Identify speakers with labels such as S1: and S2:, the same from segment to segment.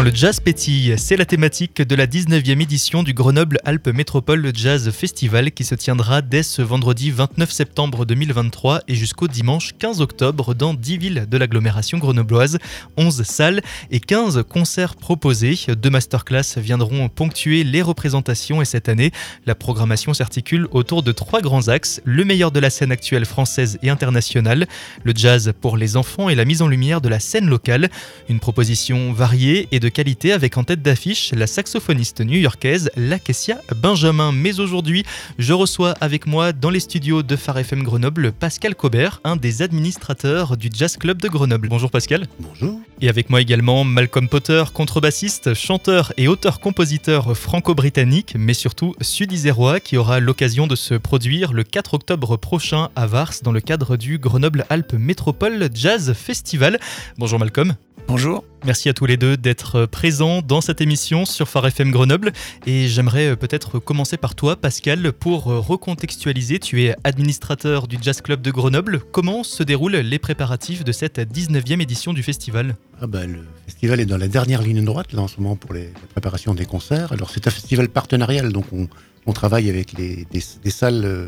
S1: Quand le jazz pétille, c'est la thématique de la 19e édition du Grenoble Alpes Métropole Jazz Festival qui se tiendra dès ce vendredi 29 septembre 2023 et jusqu'au dimanche 15 octobre dans 10 villes de l'agglomération grenobloise, 11 salles et 15 concerts proposés. Deux masterclass viendront ponctuer les représentations et cette année, la programmation s'articule autour de trois grands axes, le meilleur de la scène actuelle française et internationale, le jazz pour les enfants et la mise en lumière de la scène locale, une proposition variée et de qualité avec en tête d'affiche la saxophoniste new-yorkaise Lakesia Benjamin. Mais aujourd'hui, je reçois avec moi dans les studios de Phare FM Grenoble Pascal Cobert, un des administrateurs du Jazz Club de Grenoble. Bonjour Pascal.
S2: Bonjour.
S1: Et avec moi également Malcolm Potter, contrebassiste, chanteur et auteur-compositeur franco-britannique, mais surtout sud-isérois, qui aura l'occasion de se produire le 4 octobre prochain à Vars dans le cadre du Grenoble Alpes Métropole Jazz Festival. Bonjour Malcolm.
S3: Bonjour.
S1: Merci à tous les deux d'être présents dans cette émission sur Phare FM Grenoble. Et j'aimerais peut-être commencer par toi, Pascal, pour recontextualiser. Tu es administrateur du Jazz Club de Grenoble. Comment se déroulent les préparatifs de cette 19e édition du festival?
S2: Ah bah, Le festival est dans la dernière ligne droite là, en ce moment pour les, la préparation des concerts. Alors c'est un festival partenarial, donc on, on travaille avec les, des, des salles euh,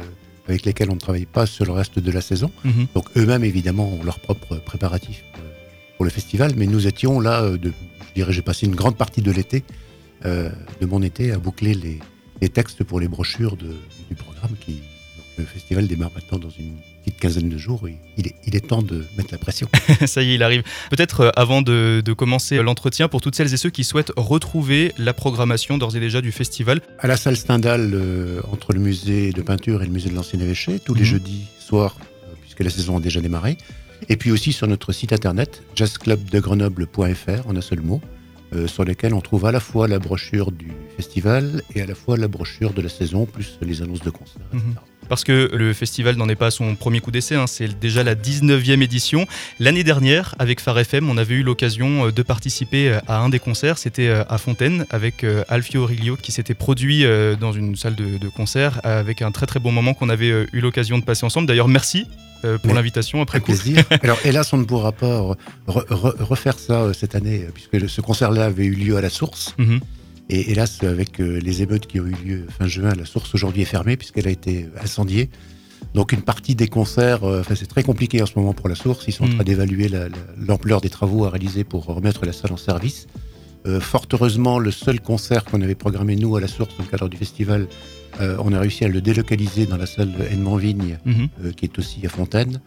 S2: avec lesquelles on ne travaille pas sur le reste de la saison.
S1: Mhm.
S2: Donc eux-mêmes, évidemment, ont leurs propres préparatifs pour, le festival. Mais nous étions là, euh, de, je dirais, j'ai passé une grande partie de l'été, euh, de mon été, à boucler les, les textes pour les brochures de, du programme. Qui, donc, le festival démarre maintenant dans une petite quinzaine de jours. Et il, est, il est temps de mettre la pression.
S1: Ça y est, il arrive. Peut-être euh, avant de, de commencer l'entretien, pour toutes celles et ceux qui souhaitent retrouver la programmation d'ores et déjà du festival.
S2: À la salle Stendhal, euh, entre le musée de peinture et le musée de l'ancien évêché, tous les
S1: Mhm.
S2: jeudis soirs, puisque la saison a déjà démarré. Et puis aussi sur notre site internet, jazzclubdegrenoble.fr, en un seul mot, euh, sur lequel on trouve à la fois la brochure du festival et à la fois la brochure de la saison, plus les annonces de concerts.
S1: Mhm.
S2: etc.
S1: Parce que le festival n'en est pas à son premier coup d'essai, hein, c'est déjà la 19e édition. L'année dernière, avec Phare FM, on avait eu l'occasion euh, de participer à un des concerts, c'était euh, à Fontaine, avec euh, Alfio Aurelio, qui s'était produit euh, dans une salle de, de concert, avec un très très bon moment qu'on avait euh, eu l'occasion de passer ensemble. D'ailleurs, merci euh, pour
S2: Mais-
S1: l'invitation après coup.
S2: plaisir. Alors, hélas, on ne pourra pas re- re- refaire ça euh, cette année, euh, puisque ce concert-là avait eu lieu à la source.
S1: Mhm.
S2: Et hélas, avec euh, les émeutes qui ont eu lieu fin juin, la source aujourd'hui est fermée puisqu'elle a été incendiée. Donc une partie des concerts, euh, c'est très compliqué en ce moment pour la source. Ils sont en
S1: Mm.
S2: train d'évaluer la- la- l'ampleur des travaux à réaliser pour remettre la salle en service. Euh, fort heureusement, le seul concert qu'on avait programmé nous à la source dans le cadre du festival, euh, on a réussi à le délocaliser dans la salle Edmond Vigne,
S1: Mhm.
S2: euh, qui est aussi à Fontaine.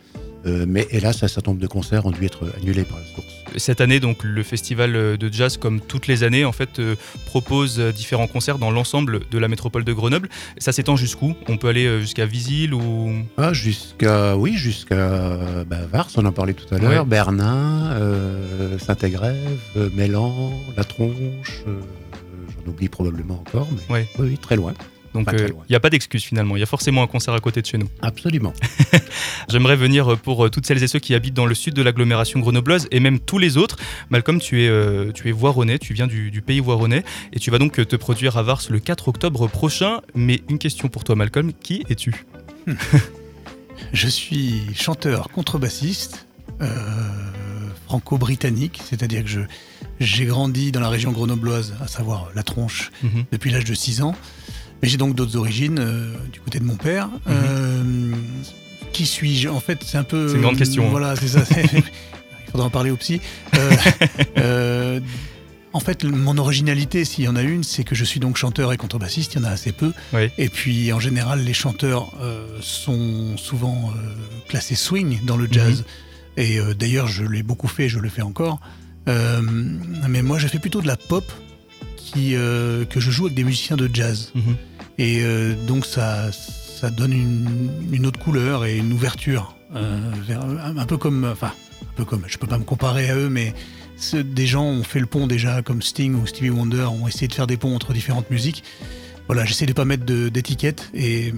S2: Euh, mais hélas, un certain nombre de concerts ont dû être annulés par la source.
S1: Cette année, donc, le festival de jazz, comme toutes les années, en fait, euh, propose euh, différents concerts dans l'ensemble de la métropole de Grenoble. Ça s'étend jusqu'où? On peut aller jusqu'à Visil ou
S2: Ah, jusqu'à oui, jusqu'à bah, Vars, on en parlait tout à l'heure,
S1: Ouais.
S2: Bernin, euh, Saint-Agrève, euh, Mélan, La Tronche, j'en oublie probablement encore, mais
S1: Ouais.
S2: oui, oui, très loin,
S1: Donc,
S2: très
S1: il n'y a pas d'excuse finalement. Il y a forcément un concert à côté de chez nous.
S2: absolument.
S1: J'aimerais venir euh, pour euh, toutes celles et ceux qui habitent dans le sud de l'agglomération grenobloise et même tous les autres. Malcolm, tu es, euh, tu es voironnais, tu viens du, du pays voironnais et tu vas donc euh, te produire à Vars le 4 octobre prochain. Mais une question pour toi, Malcolm qui es-tu?
S3: Je suis chanteur contrebassiste euh, franco-britannique, c'est-à-dire que j'ai grandi dans la région grenobloise, à savoir la Tronche,
S1: Mhm.
S3: depuis l'âge de 6 ans. Mais j'ai donc d'autres origines euh, du côté de mon père. Euh, qui suis-je? En fait, c'est un peu.
S1: Mhm. C'est une grande question, hein.
S3: Voilà, c'est ça. Il faudra en parler au psy. Euh, euh, en fait, mon originalité, s'il y en a une, c'est que je suis donc chanteur et contrebassiste. Il y en a assez peu.
S1: Oui.
S3: Et puis, en général, les chanteurs euh, sont souvent euh, classés swing dans le jazz. Et euh, d'ailleurs, je l'ai beaucoup fait, je le fais encore. Euh, mais moi, j'ai fait plutôt de la pop qui, euh, que je joue avec des musiciens de jazz.
S1: Mhm.
S3: Et euh, donc, ça, ça donne une, une autre couleur et une ouverture. euh, vers, un, peu comme. Enfin, un peu comme. Je peux pas me comparer à eux, mais des gens ont fait le pont déjà, comme Sting ou Stevie Wonder, ont essayé de faire des ponts entre différentes musiques. Voilà, j'essaie de pas mettre d'étiquette. Et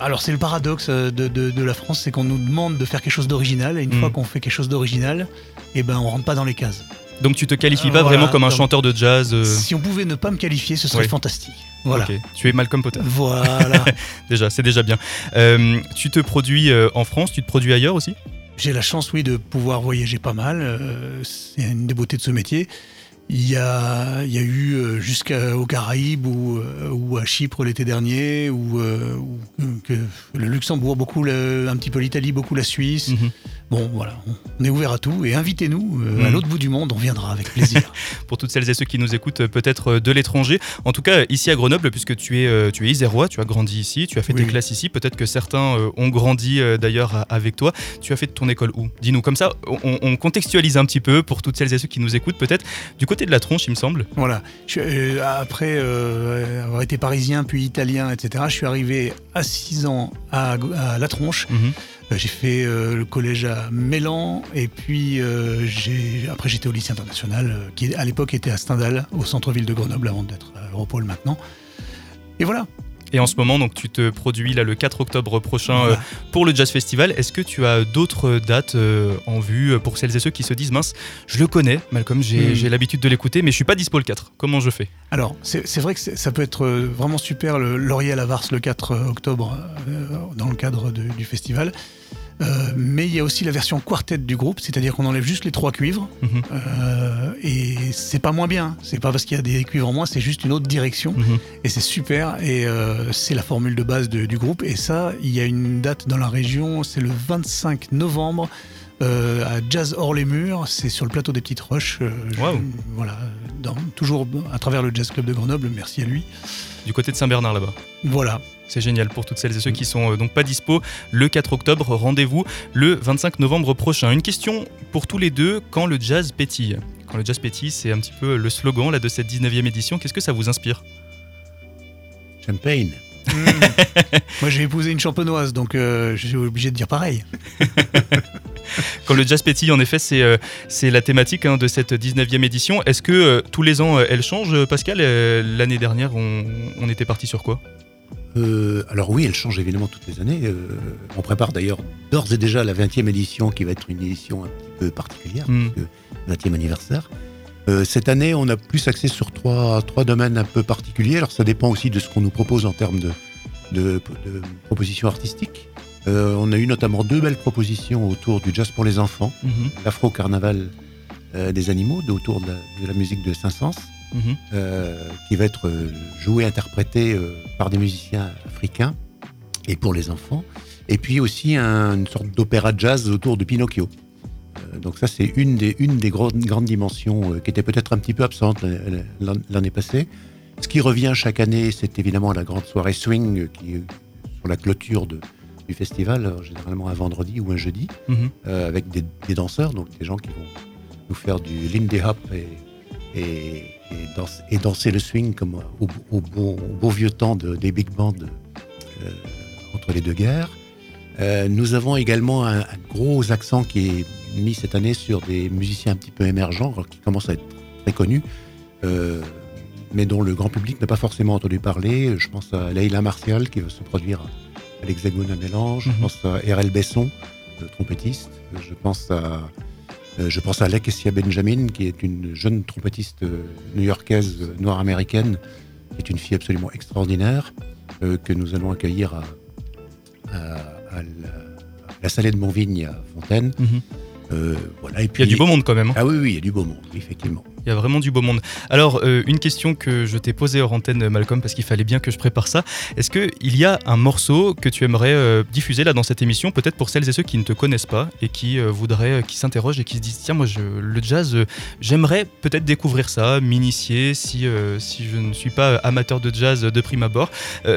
S3: alors, c'est le paradoxe de, de- de la France, c'est qu'on nous demande de faire quelque chose d'original, et une
S1: Mm.
S3: fois qu'on fait quelque chose d'original, eh ben, on rentre pas dans les cases.
S1: Donc tu te qualifies
S3: Euh,
S1: pas
S3: voilà,
S1: vraiment comme un
S3: donc-
S1: chanteur de jazz euh,
S3: Si on pouvait ne pas me qualifier, ce serait
S1: Ouais.
S3: fantastique. Voilà.
S1: Tu es Malcolm Potter.
S3: Voilà.
S1: Déjà, c'est déjà bien. Euh, tu te produis euh, en France, tu te produis ailleurs aussi?
S3: J'ai la chance, oui, de pouvoir voyager pas mal. euh, c'est une des beautés de ce métier. Il y a, il y a eu jusqu'aux Caraïbes ou, ou à Chypre l'été dernier, ou, ou que le Luxembourg, beaucoup le- un petit peu l'Italie, beaucoup la Suisse.
S1: Mhm.
S3: Bon, voilà, on est ouvert à tout et invitez-nous euh, à
S1: Mhm.
S3: l'autre bout du monde, on viendra avec plaisir.
S1: pour toutes celles et ceux qui nous écoutent euh, peut-être euh, de l'étranger. En tout cas, ici à Grenoble, puisque tu es, tu es isérois, tu as grandi ici, tu as fait
S3: Oui.
S1: tes classes ici, peut-être que certains ont grandi d'ailleurs avec toi. Tu as fait ton école où? Dis-nous, comme ça, on, on contextualise un petit peu pour toutes celles et ceux qui nous écoutent, peut-être du côté de la tronche, il me semble.
S3: Voilà. Je euh, après euh, avoir été parisien puis italien, etc., je suis arrivé à 6 ans à, à La Tronche.
S1: Mhm.
S3: Euh, J'ai fait euh, le collège à Mélan et puis euh, après j'étais au lycée international qui à l'époque était à Stendhal, au centre-ville de Grenoble avant d'être à Europol maintenant. Et voilà.
S1: Et en ce moment, donc, tu te produis là le 4 octobre prochain euh, pour le Jazz Festival. Est-ce que tu as d'autres dates euh, en vue pour celles et ceux qui se disent mince, je le connais, Malcolm, j'ai
S3: Mm.
S1: j'ai l'habitude de l'écouter, mais je suis pas dispo le 4. Comment je fais?
S3: Alors, c'est vrai que ça peut être vraiment super, le Laurier à Vars le 4 octobre, euh, dans le cadre de- du festival. Euh, mais il y a aussi la version quartet du groupe, c'est-à-dire qu'on enlève juste les trois cuivres.
S1: Mhm.
S3: Euh, et c'est pas moins bien. C'est pas parce qu'il y a des cuivres en moins, c'est juste une autre direction.
S1: Mhm.
S3: Et c'est super. Et euh, c'est la formule de base de- du groupe. Et ça, il y a une date dans la région, c'est le 25 novembre. Euh, à Jazz hors les murs, c'est sur le plateau des Petites Roches. euh, je-. Voilà, dans- toujours à travers le Jazz Club de Grenoble, merci à lui.
S1: Du côté de Saint-Bernard là-bas.
S3: Voilà,
S1: C'est génial pour toutes celles et ceux qui sont euh, donc pas dispo le 4 octobre. Rendez-vous le 25 novembre prochain. Une question pour tous les deux quand le jazz pétille? Quand le jazz pétille, c'est un petit peu le slogan là, de cette 19e édition. Qu'est-ce que ça vous inspire?
S2: Champagne.
S3: Moi, j'ai épousé une champenoise, donc euh, je suis obligé de dire pareil.
S1: Quand le jazz pétille, en effet, c'est euh, c'est la thématique hein, de cette 19e édition. Est-ce que euh, tous les ans, euh, elle change, Pascal L'année dernière, on, on était parti sur quoi?
S2: Euh, alors oui, elle change évidemment toutes les années. Euh, on prépare d'ailleurs d'ores et déjà la 20e édition qui va être une édition un petit peu particulière, puisque 20e anniversaire. Euh, cette année, on a plus axé sur trois, trois domaines un peu particuliers. Alors ça dépend aussi de ce qu'on nous propose en termes de, de- de propositions artistiques. Euh, on a eu notamment deux belles propositions autour du jazz pour les enfants,
S1: Mhm,
S2: l'afro-carnaval euh, des animaux, de- autour de la, de la musique de Saint-Saëns.
S1: mhm.
S2: euh, qui va être joué, interprété par des musiciens africains et pour les enfants. Et puis aussi un- une sorte d'opéra jazz autour de Pinocchio. Donc ça, c'est une des, une des grandes, grandes dimensions qui était peut-être un petit peu absente l'an- l'année passée. Ce qui revient chaque année, c'est évidemment la grande soirée swing qui est sur la clôture de- du festival, euh, généralement un vendredi ou un jeudi
S1: Mhm.
S2: euh, avec des, des danseurs, donc des gens qui vont nous faire du Lindy Hop et, et, et, danse- et danser le swing comme au, au bon, au beau vieux temps de- des big bands euh, entre les deux guerres. Euh, nous avons également un, un gros accent qui est mis cette année sur des musiciens un petit peu émergents, qui commencent à être très connus, euh, mais dont le grand public n'a pas forcément entendu parler. Je pense à Leila Martial qui va se produire à l'Hexagone à Mélange.
S1: Mhm.
S2: Je pense à R.L. Besson, le trompettiste. Je pense à euh, je pense à Lakesia Benjamin, qui est une jeune trompettiste euh, new-yorkaise euh, noire américaine, qui est une fille absolument extraordinaire, euh, que nous allons accueillir à, à- à la, à la Salée de Montvigne à Fontaine.
S1: Mhm.
S2: Euh, voilà, et
S1: Il
S2: puis,
S1: y a du beau monde quand même. hein.
S2: Ah oui, oui, il y a du beau monde, effectivement.
S1: Il y a vraiment du beau monde. Alors, euh, une question que je t'ai posée hors antenne, Malcolm, parce qu'il fallait bien que je prépare ça. Est-ce qu'il y a un morceau que tu aimerais euh, diffuser là dans cette émission, peut-être pour celles et ceux qui ne te connaissent pas et qui euh, voudraient, qui s'interrogent et qui se disent tiens, moi, je, le jazz, j'aimerais peut-être découvrir ça, m'initier si, si je ne suis pas amateur de jazz de prime abord.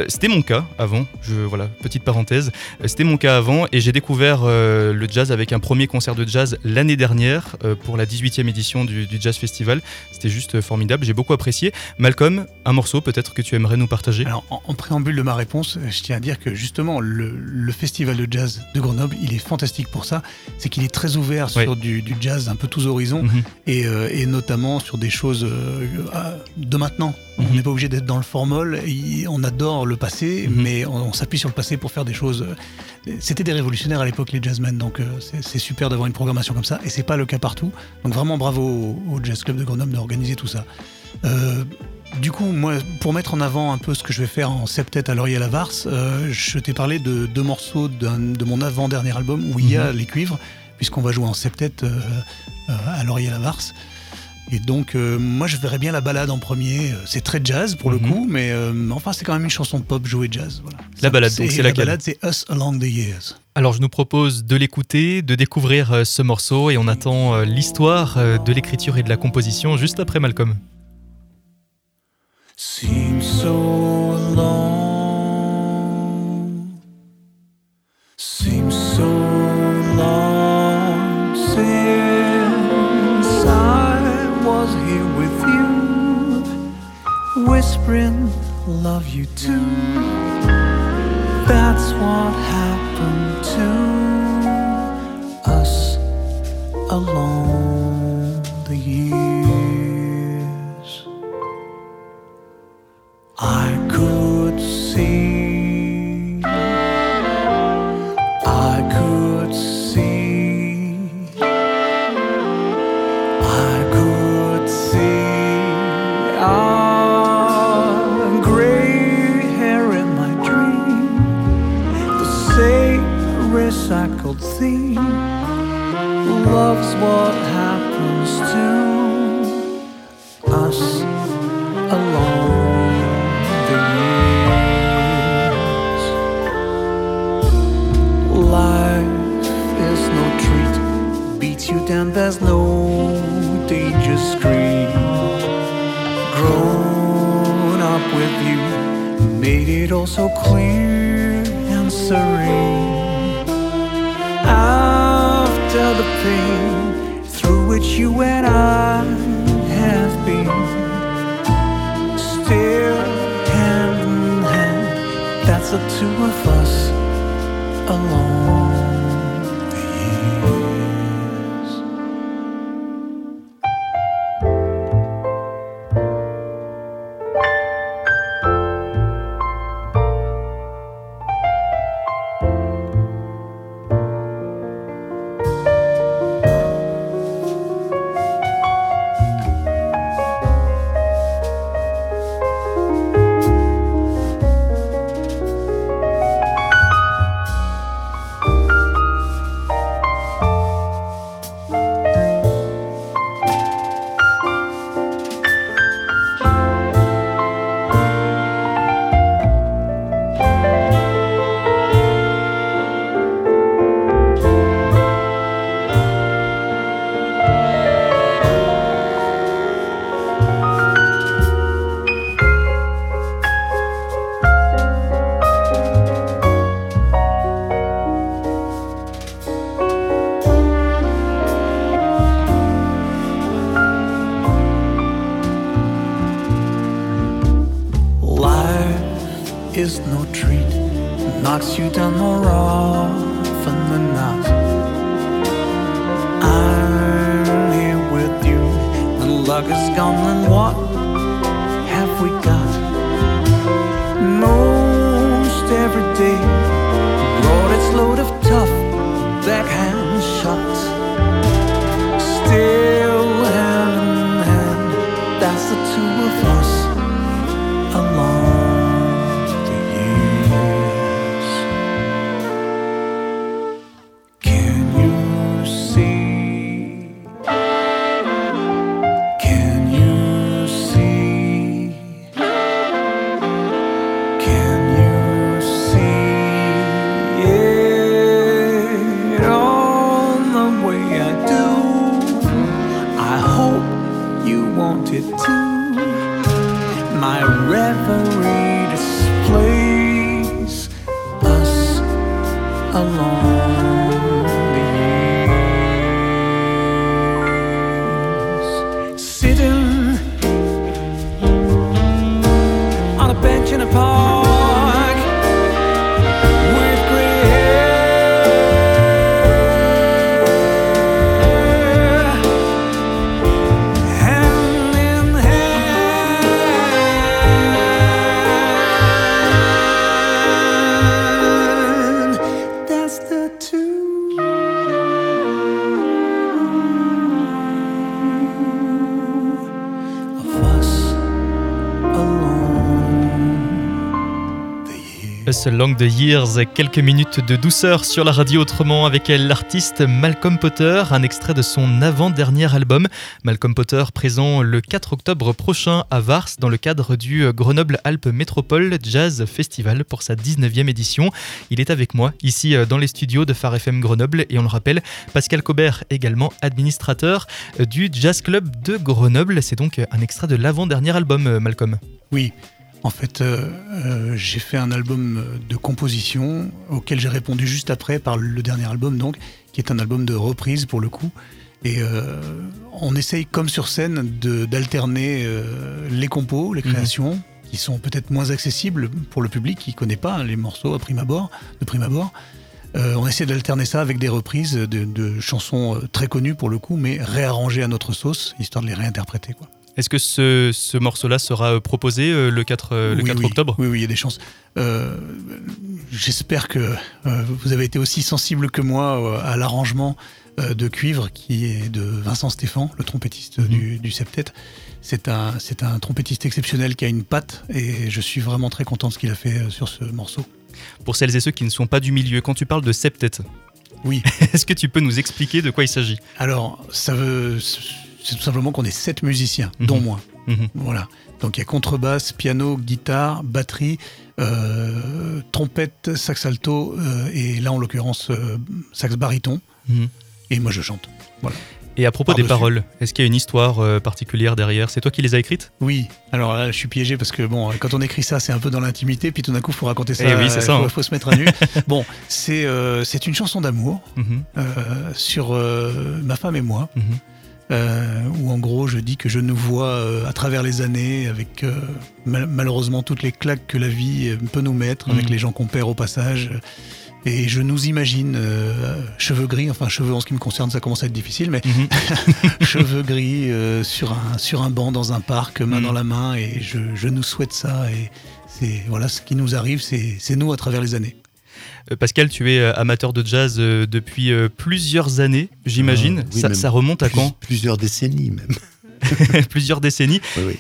S1: C'était mon cas avant. Je, voilà, petite parenthèse. C'était mon cas avant et j'ai découvert le jazz avec un premier concert de jazz l'année dernière pour la 18e édition du Jazz Festival. C'était juste euh, formidable, j'ai beaucoup apprécié. Malcolm, un morceau peut-être que tu aimerais nous partager?
S3: Alors, en, en préambule de ma réponse, euh, je tiens à dire que justement, le, le festival de jazz de Grenoble, il est fantastique pour ça. C'est qu'il est très ouvert
S1: Ouais.
S3: sur du, du jazz un peu tous horizons
S1: Mhm.
S3: et, euh, et notamment sur des choses euh, de maintenant. On
S1: Mhm.
S3: n'est pas obligé d'être dans le formol. on adore le passé,
S1: Mhm.
S3: mais on, on s'appuie sur le passé pour faire des choses. euh, C'était des révolutionnaires à l'époque, les jazzmen, donc euh, c'est super d'avoir une programmation comme ça. Et c'est pas le cas partout. Donc vraiment bravo au, au Jazz Club de Grenoble d'organiser tout ça. Euh, du coup, moi, pour mettre en avant un peu ce que je vais faire en septet à Laurier Lavars, euh, je t'ai parlé de deux morceaux de mon avant-dernier album où il y a les cuivres, puisqu'on va jouer en septet euh, à Laurier Lavars.
S4: Et donc, euh, moi, je verrais bien la balade en premier. Euh, C'est très jazz pour le
S1: Mhm.
S4: coup, mais euh, enfin, c'est quand même une chanson pop jouée jazz. Voilà.
S1: La balade, donc, c'est
S4: La
S1: laquelle
S4: balade, c'est Us Along the Years.
S1: Alors je nous propose de l'écouter, de découvrir ce morceau et on attend l'histoire de l'écriture et de la composition juste après Malcolm.
S3: Seems so alone. Love you too. That's what happened to us along the years. Down, there's no danger screen. Grown up with you, made it all so clear and serene. After the pain through which you and I have been still hand in hand. That's the two of us along we got? Us Along the Years,
S1: quelques minutes de douceur sur la radio autrement avec l'artiste Malcolm Potter, un extrait de son avant-dernier album. Malcolm Potter présent le 4 octobre prochain à Vars dans le cadre du Grenoble Alpes Métropole Jazz Festival pour sa 19e édition. Il est avec moi ici dans les studios de Phare FM Grenoble et on le rappelle, Pascal Cobert également administrateur du Jazz Club de Grenoble. C'est donc un extrait de l'avant-dernier album Malcolm.
S3: Oui, en fait, euh, euh, j'ai fait un album de composition auquel j'ai répondu juste après par le dernier album, donc, qui est un album de reprise pour le coup. Et euh, on essaye, comme sur scène, d'alterner les compos, les mhm. créations, qui sont peut-être moins accessibles pour le public qui ne connaît pas les morceaux à prime abord, de prime abord. on essaie d'alterner ça avec des reprises de, de, chansons très connues pour le coup, mais réarrangées à notre sauce, histoire de les réinterpréter. Quoi.
S1: Est-ce que ce, morceau-là sera euh, proposé euh, le 4, euh, le 4 octobre?
S3: Oui, oui, il y a des chances. J'espère que vous avez été aussi sensible que moi à l'arrangement de cuivre qui est de Vincent Stéphan, le trompettiste mhm. du, septet. C'est un, un trompettiste exceptionnel qui a une patte et je suis vraiment très content de ce qu'il a fait sur ce morceau.
S1: Pour celles et ceux qui ne sont pas du milieu, quand tu parles de septet,
S3: oui.
S1: Est-ce que tu peux nous expliquer de quoi il s'agit?
S3: Alors, ça veut c'est tout simplement qu'on est sept musiciens, dont mhm. moi. Mhm. Voilà. Donc il y a contrebasse, piano, guitare, batterie, euh, trompette, sax alto euh, et là en l'occurrence euh, sax baryton. Mhm. Et moi je chante. Voilà.
S1: Et à propos des paroles, est-ce qu'il y a une histoire particulière derrière? C'est toi qui les as écrites?
S3: Oui. Alors là, je suis piégé parce que bon, quand on écrit ça, c'est un peu dans l'intimité, puis tout d'un coup, il faut raconter ça.
S1: Et eh oui, c'est ça.
S3: Il faut, hein. se mettre à nu. bon, c'est c'est une chanson d'amour sur ma femme et moi. Euh, où en gros je dis que je nous vois euh, à travers les années avec euh, malheureusement toutes les claques que la vie peut nous mettre, avec mhm. les gens qu'on perd au passage. Et je nous imagine cheveux gris, enfin cheveux en ce qui me concerne, ça commence à être difficile, mais mhm. cheveux gris sur, un, sur un banc dans un parc, main mhm. dans la main, et je, je nous souhaite ça. Et c'est voilà ce qui nous arrive, c'est nous à travers les années.
S1: Euh, Pascal, tu es euh, amateur de jazz euh, depuis plusieurs années, j'imagine. ça, remonte à quand
S2: Plusieurs décennies même.
S1: plusieurs décennies.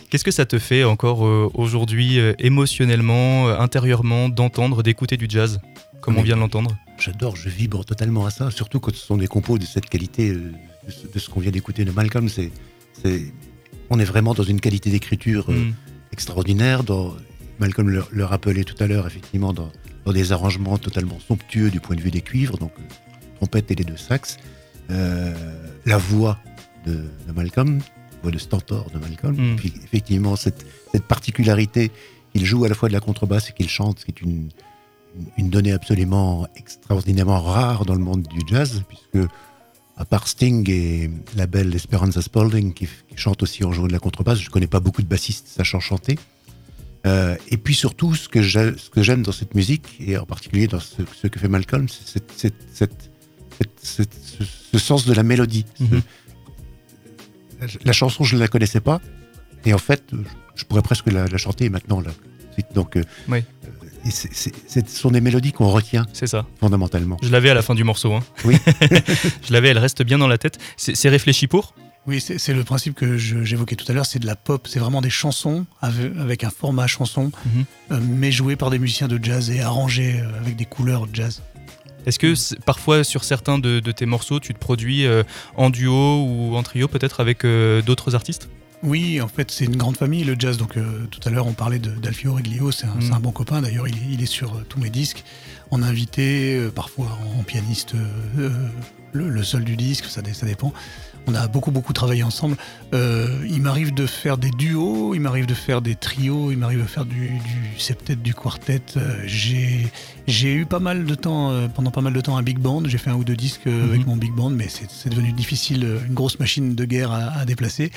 S1: Qu'est-ce que ça te fait encore aujourd'hui émotionnellement, intérieurement, d'entendre, d'écouter du jazz, comme on vient de l'entendre?
S2: J'adore, je vibre totalement à ça, surtout quand ce sont des compos de cette qualité, de ce qu'on vient d'écouter de Malcolm. C'est, on est vraiment dans une qualité d'écriture mm. extraordinaire. Dans, Malcolm le, le rappelait tout à l'heure, effectivement, dans, dans des arrangements totalement somptueux du point de vue des cuivres, donc euh, trompette et les deux sax. Euh, la voix de, Malcolm, la voix de Stentor de Malcolm, mm. puis effectivement cette, particularité qu'il joue à la fois de la contrebasse et qu'il chante, qui est une, une donnée absolument extraordinairement rare dans le monde du jazz, puisque à part Sting et la belle Esperanza Spalding qui, qui chante aussi en jouant de la contrebasse, je ne connais pas beaucoup de bassistes sachant chanter. Euh, et puis surtout, ce que j'aime dans cette musique, et en particulier dans ce, que fait Malcolm, c'est ce, sens de la mélodie. Mhm. La chanson, je ne la connaissais pas, et en fait, je pourrais presque la, chanter maintenant. Là. Donc, euh, oui. Euh, ce sont des mélodies qu'on retient.
S1: C'est ça.
S2: Fondamentalement.
S1: Je l'avais à la fin du morceau. Hein.
S2: Oui.
S1: je l'avais, elle reste bien dans la tête. C'est réfléchi pour?
S3: Oui, c'est le principe que j'évoquais tout à l'heure, c'est de la pop, c'est vraiment des chansons avec, un format chanson, mhm. euh, mais jouées par des musiciens de jazz et arrangées euh, avec des couleurs jazz.
S1: Est-ce que parfois sur certains de, tes morceaux, tu te produis euh, en duo ou en trio peut-être avec d'autres artistes?
S3: Oui, en fait, c'est une grande famille, le jazz. Donc, tout à l'heure, on parlait d'Alfio Reglio, c'est un, mhm. un, bon copain. D'ailleurs, il, est sur tous mes disques. En invité, parfois en, pianiste, le, seul du disque, ça, ça dépend. On a beaucoup beaucoup travaillé ensemble. Euh, il m'arrive de faire des duos, il m'arrive de faire des trios, il m'arrive de faire du, du septet, du quartet. Euh, j'ai eu pas mal de temps, euh, pendant pas mal de temps, un big band. J'ai fait un ou deux disques avec mhm. mon big band, mais c'est devenu difficile, une grosse machine de guerre à, déplacer.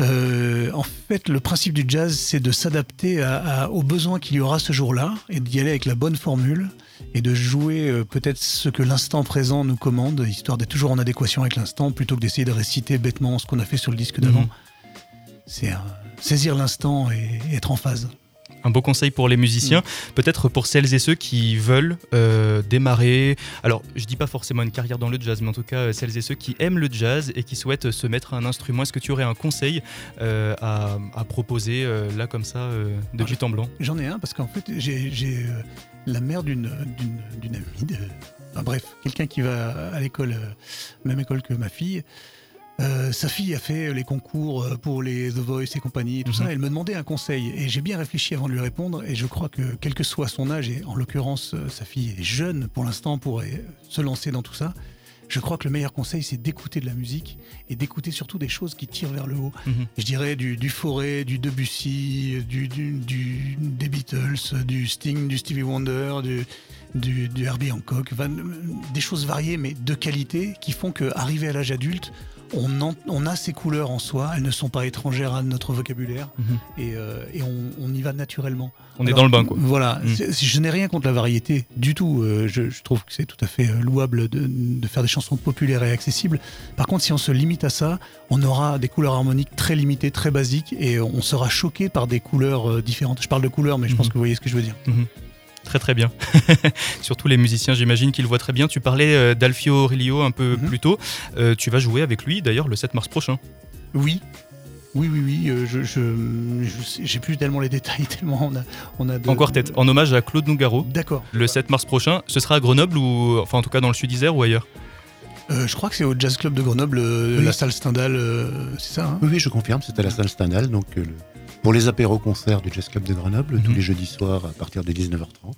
S3: en fait, le principe du jazz, c'est de s'adapter aux besoins qu'il y aura ce jour-là et d'y aller avec la bonne formule et de jouer euh, peut-être ce que l'instant présent nous commande, histoire d'être toujours en adéquation avec l'instant, plutôt que d'essayer de réciter bêtement ce qu'on a fait sur le disque d'avant. Mhm. C'est euh, saisir l'instant et être en phase.
S1: un beau conseil pour les musiciens.
S3: Mm.
S1: Peut-être pour celles et ceux qui veulent euh, démarrer. Alors, je dis pas forcément une carrière dans le jazz, mais en tout cas, celles et ceux qui aiment le jazz et qui souhaitent se mettre à un instrument. Est-ce que tu aurais un conseil euh, à, à proposer euh, là, comme ça, de but en blanc?
S3: J'en ai un parce qu'en fait, j'ai la mère d'une amie, de, enfin, bref, quelqu'un qui va à l'école, euh, même école que ma fille. Euh, sa fille a fait les concours euh, pour les The Voice et compagnie et tout
S1: Mhm.
S3: ça. Elle me demandait un conseil et j'ai bien réfléchi avant de lui répondre. Et je crois que quel que soit son âge, et en l'occurrence sa fille est jeune pour l'instant pour se lancer dans tout ça, je crois que le meilleur conseil c'est d'écouter de la musique et d'écouter surtout des choses qui tirent vers le haut
S1: Mhm.
S3: je dirais du, du Forêt, du Debussy, du, du, du- des Beatles, du Sting, du Stevie Wonder, du, du, du Herbie Hancock, enfin, des choses variées mais de qualité qui font qu'arrivé à l'âge adulte, on, en- on a ces couleurs en soi, elles ne sont pas étrangères à notre vocabulaire
S1: Mhm.
S3: et, euh, et on, on y va naturellement.
S1: On est dans le bain, quoi.
S3: Voilà, c'est- je n'ai rien contre la variété du tout. Euh, je, je trouve que c'est tout à fait euh, louable de, de faire des chansons populaires et accessibles. Par contre, si on se limite à ça, on aura des couleurs harmoniques très limitées, très basiques, et on sera choqué par des couleurs différentes. Je parle de couleurs, mais je pense
S1: Mhm.
S3: que vous voyez ce que je veux dire.
S1: Très très bien. Surtout les musiciens, j'imagine qu'ils le voient très bien. Tu parlais euh, d'Alfio Aurelio un peu
S3: Mhm.
S1: plus tôt. Euh, tu vas jouer avec lui d'ailleurs le 7 mars prochain.
S3: Oui. Oui, oui, oui, euh, je, j'ai plus tellement les détails, tellement on a, on a de-
S1: En quartet, en hommage à Claude Nougaro.
S3: D'accord.
S1: Le 7 mars prochain, ce sera à Grenoble ou enfin en tout cas dans le Sud-Isère ou ailleurs?
S3: Euh, je crois que c'est au Jazz Club de Grenoble, euh,
S2: Oui.
S3: la salle Stendhal, euh, c'est ça hein?
S2: Oui, oui, je confirme, c'est à la salle Stendhal. Donc, euh, le- pour les apéros-concerts du Jazz Club de Grenoble,
S1: Mhm.
S2: tous les jeudis soirs à partir de 19h30,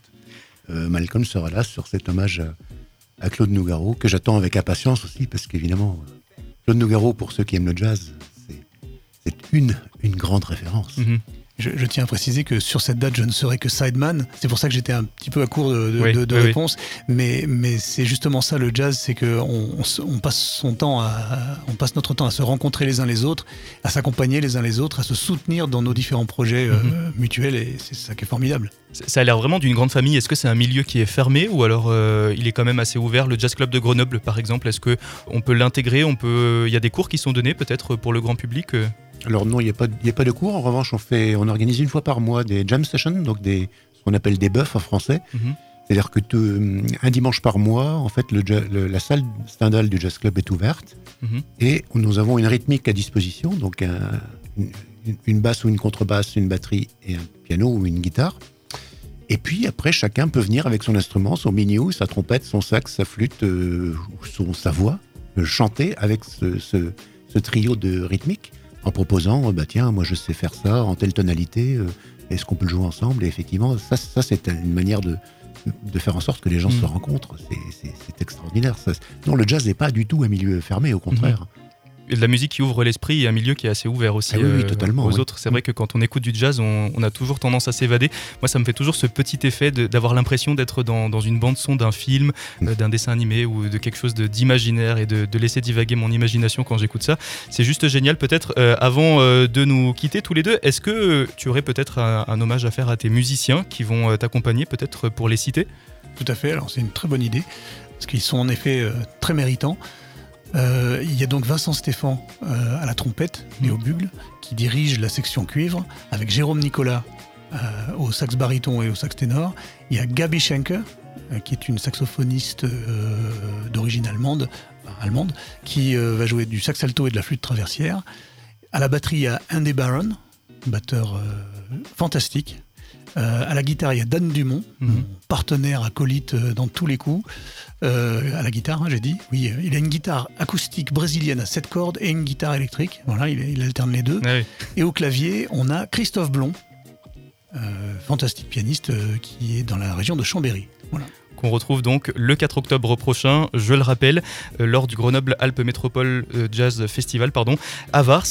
S2: euh, Malcolm sera là sur cet hommage à, à Claude Nougaro, que j'attends avec impatience aussi, parce qu'évidemment, euh, Claude Nougaro, pour ceux qui aiment le jazz, c'est- une grande référence.
S1: Mhm.
S3: Je, je tiens à préciser que sur cette date, je ne serai que sideman. C'est pour ça que j'étais un petit peu à court de, de,
S1: Oui,
S3: de- de
S1: oui, oui.
S3: réponses. Mais, mais c'est justement ça le jazz, c'est que on, on se- on passe son temps à, on passe notre temps à se rencontrer les uns les autres, à s'accompagner les uns les autres, à se soutenir dans nos différents projets euh,
S1: Mhm.
S3: mutuels, et c'est ça qui est formidable.
S1: Ça ça a l'air vraiment d'une grande famille. Est-ce que c'est un milieu qui est fermé ou alors euh, il est quand même assez ouvert? Le Jazz Club de Grenoble, par exemple, est-ce que on peut l'intégrer? On peut, il y a des cours qui sont donnés peut-être pour le grand public. euh?
S2: Alors non, il n'y a, pas de- il y a pas de cours. En revanche, on, fait, on organise une fois par mois des jam sessions, donc des, ce qu'on appelle des buffs en français.
S1: Mhm.
S2: C'est-à-dire que tout- un dimanche par mois, en fait, le ja- le- la salle Stendhal du Jazz Club est ouverte
S1: Mhm.
S2: et nous avons une rythmique à disposition, donc un- une, une basse ou une contrebasse, une batterie et un piano ou une guitare. Et puis après, chacun peut venir avec son instrument, son mini sa trompette, son sax, sa flûte euh, ou son, sa voix, euh, chanter avec ce, ce- ce trio de rythmique en proposant, euh, bah tiens, moi je sais faire ça en telle tonalité, euh, est-ce qu'on peut le jouer ensemble? Et effectivement, ça, ça c'est une manière de, de faire en sorte que les gens
S1: Mm.
S2: se rencontrent. C'est- extraordinaire. Ça. Non, le jazz n'est pas du tout un milieu fermé, au contraire.
S1: Et de la musique qui ouvre l'esprit et un milieu qui est assez ouvert aussi
S2: Ah oui, oui,
S1: euh,
S2: totalement,
S1: aux
S2: oui.
S1: autres. C'est vrai que quand on écoute du jazz, on, on a toujours tendance à s'évader. Moi, ça me fait toujours ce petit effet d'avoir l'impression d'être dans, dans une bande son d'un film, euh, d'un dessin animé ou de quelque chose de- d'imaginaire et de, de laisser divaguer mon imagination quand j'écoute ça. C'est juste génial. Peut-être euh, avant euh, de nous quitter tous les deux, est-ce que tu aurais peut-être un, un hommage à faire à tes musiciens qui vont euh, t'accompagner, peut-être pour les citer?
S3: Tout à fait, alors c'est une très bonne idée, parce qu'ils sont en effet euh, très méritants. Euh, il y a donc Vincent Stéphan euh, à la trompette et au bugle, qui dirige la section cuivre, avec Jérôme Nicolas euh, au sax baryton et au sax ténor. Il y a Gabi Schenker, qui est une saxophoniste d'origine allemande, enfin, allemande, qui va jouer du sax alto et de la flûte traversière. À la batterie, il y a Andy Barron, batteur fantastique. Euh, à la guitare, il y a Dan Dumont, mon partenaire acolyte euh, dans tous les coups. Euh, à la guitare, hein, j'ai dit. Oui, il a une guitare acoustique brésilienne à 7 cordes et une guitare électrique. Voilà, il, il alterne les deux.
S1: Ah oui.
S3: Et au clavier, on a Christophe Blond, euh, fantastique pianiste qui est dans la région de Chambéry. Voilà.
S1: Qu'on retrouve donc le 4 octobre prochain, je le rappelle, euh, lors du Grenoble Alpes Métropole euh, Jazz Festival pardon, à Vars.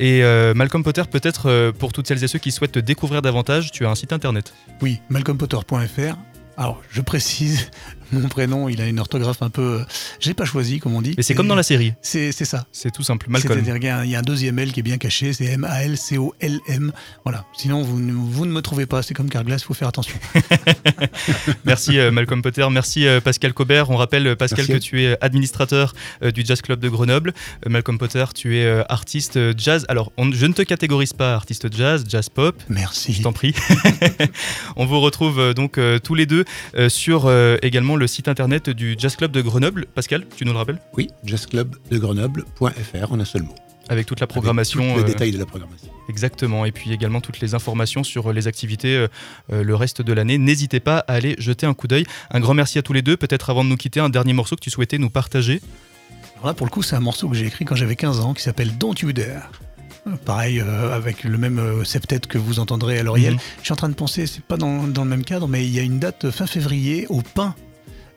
S1: Et euh, Malcolm Potter, peut-être pour toutes celles et ceux qui souhaitent te découvrir davantage, tu as un site internet.
S3: Oui, malcolmpotter.fr. Alors, je précise,
S5: Mon prénom, il a une orthographe un peu. J'ai pas choisi, comme on dit.
S1: Mais c'est comme dans la série.
S5: C'est ça.
S1: C'est tout simple. Malcolm.
S5: C'est-à-dire qu'il y a un- il y a un deuxième L qui est bien caché, c'est M-A-L-C-O-L-M. Voilà. Sinon, vous ne, vous ne me trouvez pas. C'est comme Carglass, il faut faire attention.
S1: Merci euh, Malcolm Potter, merci euh, Pascal Cobert. On rappelle euh, Pascal
S2: Merci.
S1: que tu es administrateur euh, du Jazz Club de Grenoble. Euh, Malcolm Potter, tu es euh, artiste euh, jazz. Alors, on- je ne te catégorise pas artiste jazz, jazz pop.
S5: Merci.
S1: Je t'en prie. on vous retrouve euh, donc euh, tous les deux euh, sur euh, également le site internet du Jazz Club de Grenoble. Pascal, tu nous le rappelles?
S2: Oui, jazzclubdegrenoble.fr en un seul mot.
S1: Avec toute la
S2: Avec
S1: programmation.
S2: tous les
S1: euh,
S2: détails de la programmation.
S1: Exactement, et puis également toutes les informations sur euh, les activités euh, euh, le reste de l'année. N'hésitez pas à aller jeter un coup d'œil. Un grand merci à tous les deux. Peut-être avant de nous quitter, un dernier morceau que tu souhaitais nous partager.
S5: Alors là, pour le coup, c'est un morceau que j'ai écrit quand j'avais 15 ans qui s'appelle Don't You Dare. Pareil, euh, avec le même euh, septet que vous entendrez à l'Oriel.
S1: Mhm.
S5: Je suis en train de penser, c'est pas dans, dans le même cadre, mais il y a une date fin février au Pain.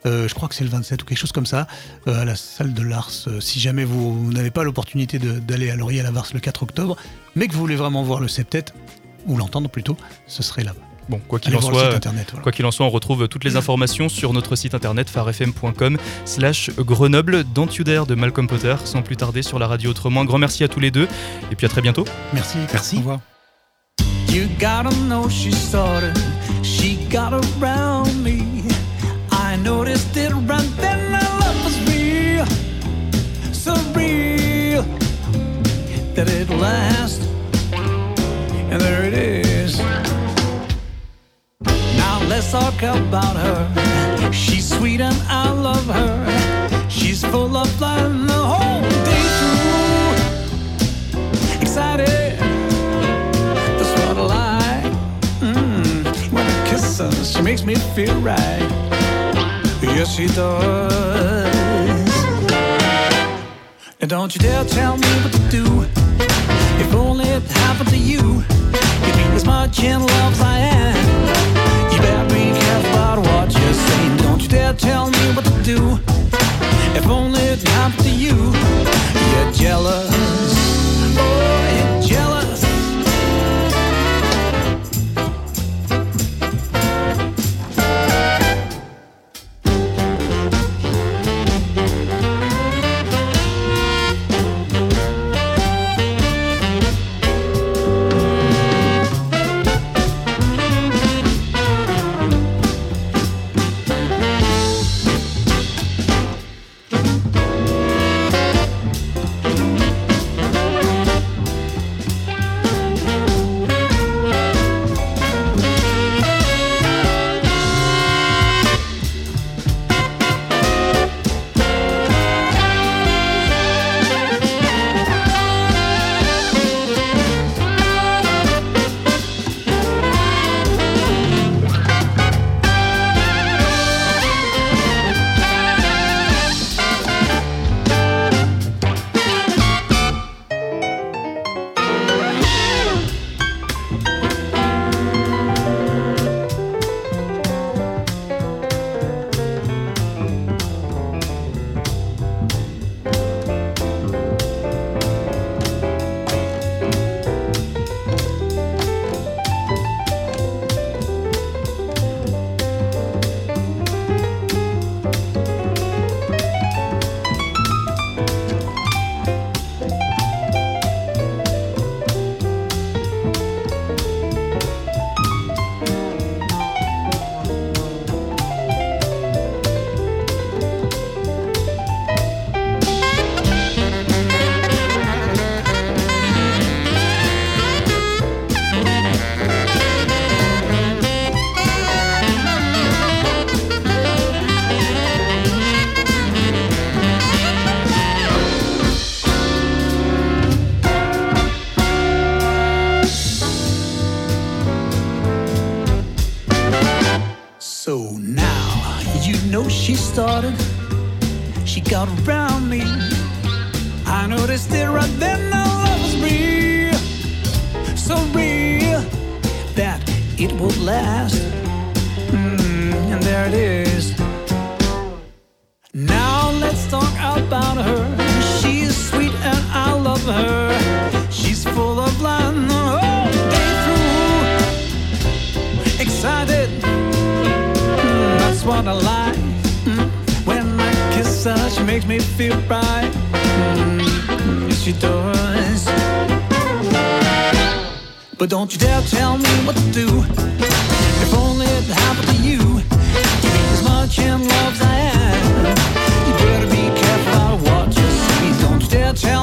S5: Euh, je crois que c'est le 27 ou quelque chose comme ça, euh, à la salle de l'Ars. Euh, si jamais vous, vous n'avez pas l'opportunité de- d'aller à l'Oriel à Vars le 4 octobre, mais que vous voulez vraiment voir le septet, ou l'entendre plutôt, ce serait là-bas.
S1: Bon, quoi qu'il en soit.
S5: site internet. voilà.
S1: Quoi qu'il en soit, on retrouve toutes les informations sur notre site internet farfm.com slash Grenoble Don't You Dare de Malcolm Potter, sans plus tarder sur la radio autrement. Un grand merci à tous les deux, et puis à très bientôt.
S5: Merci.
S2: Merci.
S5: Au revoir.
S3: You gotta know she started, she got around me. Noticed it right then, our love was real, so real that it lasts. And there it is. Now let's talk about her. She's sweet and I love her. She's full of fun the whole day through. Excited. That's what I like. Mm, when I kiss her, she makes me feel right. Yes, she does. And don't you dare tell me what to do. If only it happened to you. You'd be as much in love as I am. You better be careful about what you're saying. Don't you dare tell me what to do. If only it happened to you. You're jealous. Oh, you're jealous. She started. She got around me. I noticed it right then. Our love was real, so real that it would last. Mm, and there it is. Now let's talk about her. She is sweet and I love her. She's full of life the whole day through. Excited. Mm, that's what I like inside, she makes me feel right. Mm, yes, she does. But don't you dare tell me what to do. If only it happened to you. As much in love as I am. You better be careful about what you see. Don't you dare tell